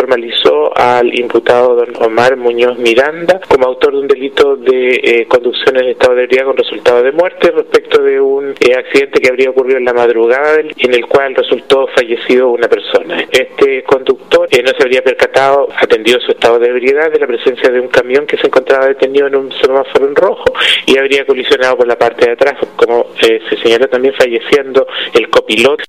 formalizó al imputado don Omar Muñoz Miranda como autor de un delito de eh, conducción en estado de ebriedad con resultado de muerte respecto de un eh, accidente que habría ocurrido en la madrugada en el cual resultó fallecido una persona. Este conductor eh, no se habría percatado, atendido su estado de ebriedad, de la presencia de un camión que se encontraba detenido en un semáforo en rojo y habría colisionado por la parte de atrás, como eh, se señaló también falleciendo el copiloto